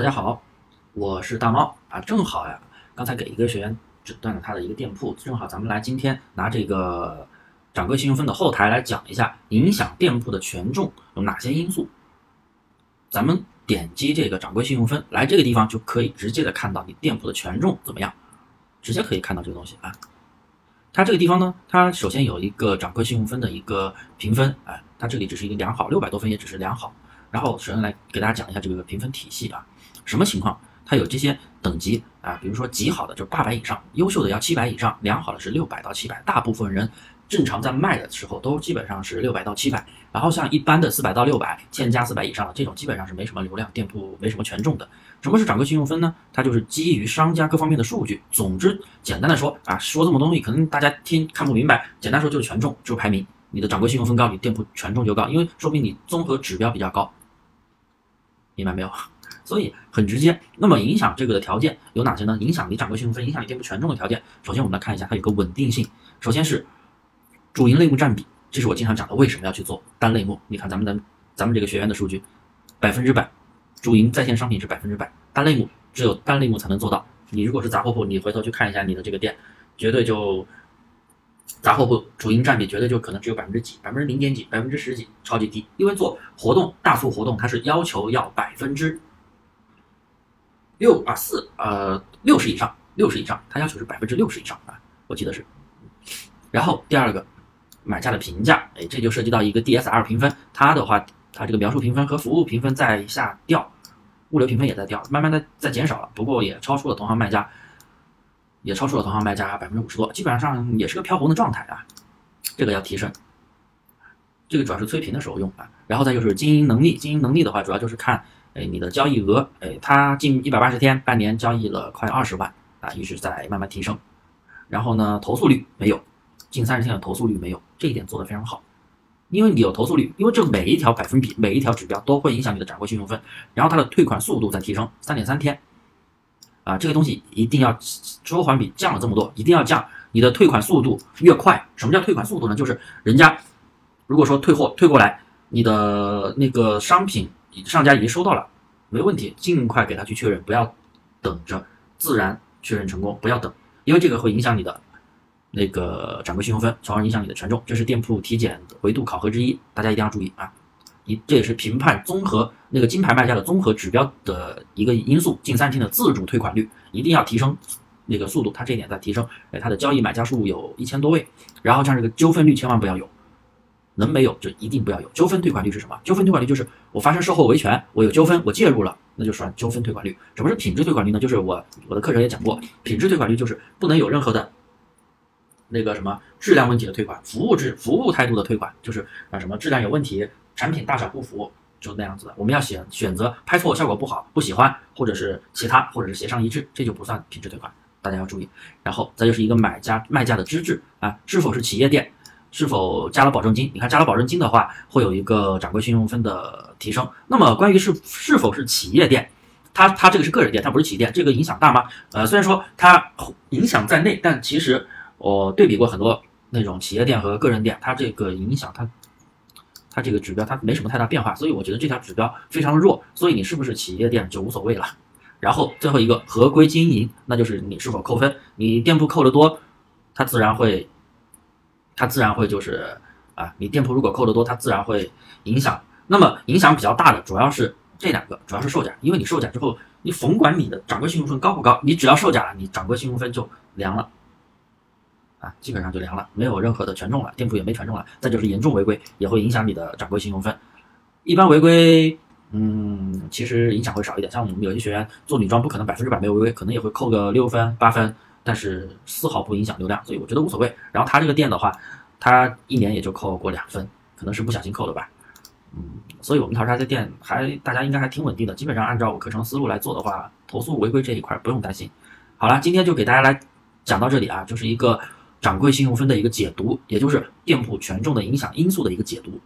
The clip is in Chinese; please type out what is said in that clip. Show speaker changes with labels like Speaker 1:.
Speaker 1: 大家好，我是大猫啊，正好呀，刚才给一个学员诊断了他的一个店铺，正好咱们来今天拿这个掌柜信用分的后台来讲一下影响店铺的权重有哪些因素。咱们点击这个掌柜信用分，来这个地方就可以直接的看到你店铺的权重怎么样，直接可以看到这个东西啊。它这个地方呢，它首先有一个掌柜信用分的一个评分，哎，它这里只是一个良好，六百多分也只是良好。然后首先来给大家讲一下这个评分体系啊。什么情况？它有这些等级啊，比如说极好的就是八百以上，优秀的要七百以上，良好的是六百到七百。大部分人正常在卖的时候都基本上是六百到七百。然后像一般的四百到六百，千加四百以上的这种基本上是没什么流量，店铺没什么权重的。什么是掌柜信用分呢？它就是基于商家各方面的数据。总之，简单的说啊，说这么多东西可能大家听看不明白。简单说就是权重，就是排名。你的掌柜信用分高，你店铺权重就高，因为说明你综合指标比较高。明白没有？所以很直接。那么影响这个的条件有哪些呢？影响你掌柜信用分，影响你店铺权重的条件，首先我们来看一下，它有个稳定性。首先是主营类目占比，这是我经常讲的，为什么要去做单类目？你看咱们的咱们这个学员的数据，百分之百，主营在线商品是百分之百，单类目只有单类目才能做到。你如果是杂货铺，你回头去看一下你的这个店，绝对就。杂货铺主营占比绝对就可能只有百分之几，百分之零点几，百分之十几，超级低。因为做活动大促活动，它是要求要百分之六啊四呃六十以上，六十以上，它要求是百分之六十以上啊，我记得是。然后第二个，买家的评价，哎，这就涉及到一个 DSR 评分，它的话，它这个描述评分和服务评分在下掉，物流评分也在掉，慢慢的在减少了，不过也超出了同行卖家。也超出了同行卖家百分之五十多，基本上也是个飘红的状态啊。这个要提升，这个主要是催评的时候用啊。然后再就是经营能力，经营能力的话，主要就是看哎你的交易额，哎它近一百八十天，半年交易了快二十万啊，一直在慢慢提升。然后呢，投诉率没有，近三十天的投诉率没有，这一点做得非常好。因为你有投诉率，因为这每一条百分比，每一条指标都会影响你的展会信用分。然后它的退款速度在提升，三点三天。啊，这个东西一定要收还比降了这么多，一定要降。你的退款速度越快，什么叫退款速度呢？就是人家如果说退货退过来，你的那个商品上家已经收到了，没问题，尽快给他去确认，不要等着自然确认成功，不要等，因为这个会影响你的那个掌柜信用分，从而影响你的权重。这是店铺体检维度考核之一，大家一定要注意啊。一这也是评判综合那个金牌卖家的综合指标的一个因素。近三天的自主退款率一定要提升，那个速度，它这一点在提升。哎，它的交易买家数有一千多位，然后像这个纠纷率千万不要有，能没有就一定不要有。纠纷退款率是什么？纠纷退款率就是我发生售后维权，我有纠纷，我介入了，那就算纠纷退款率。什么是品质退款率呢？就是我我的课程也讲过，品质退款率就是不能有任何的那个什么质量问题的退款，服务质服务态度的退款，就是啊什么质量有问题。产品大小不符，就那样子的。我们要选选择拍错效果不好，不喜欢，或者是其他，或者是协商一致，这就不算品质退款，大家要注意。然后再就是一个买家卖家的资质啊，是否是企业店，是否加了保证金？你看加了保证金的话，会有一个掌柜信用分的提升。那么关于是是否是企业店，它它这个是个人店，它不是企业店，这个影响大吗？呃，虽然说它影响在内，但其实我对比过很多那种企业店和个人店，它这个影响它。它这个指标它没什么太大变化，所以我觉得这条指标非常弱，所以你是不是企业店就无所谓了。然后最后一个合规经营，那就是你是否扣分，你店铺扣的多，它自然会，它自然会就是啊，你店铺如果扣的多，它自然会影响。那么影响比较大的主要是这两个，主要是售假，因为你售假之后，你甭管你的掌柜信用分高不高，你只要售假了，你掌柜信用分就凉了。啊，基本上就凉了，没有任何的权重了，店铺也没权重了。再就是严重违规，也会影响你的掌柜信用分。一般违规，嗯，其实影响会少一点。像我们有些学员做女装，不可能百分之百没有违规，可能也会扣个六分八分，但是丝毫不影响流量，所以我觉得无所谓。然后他这个店的话，他一年也就扣过两分，可能是不小心扣的吧。嗯，所以我们淘沙这店还大家应该还挺稳定的，基本上按照我课程思路来做的话，投诉违规这一块不用担心。好了，今天就给大家来讲到这里啊，就是一个。掌柜信用分的一个解读，也就是店铺权重的影响因素的一个解读。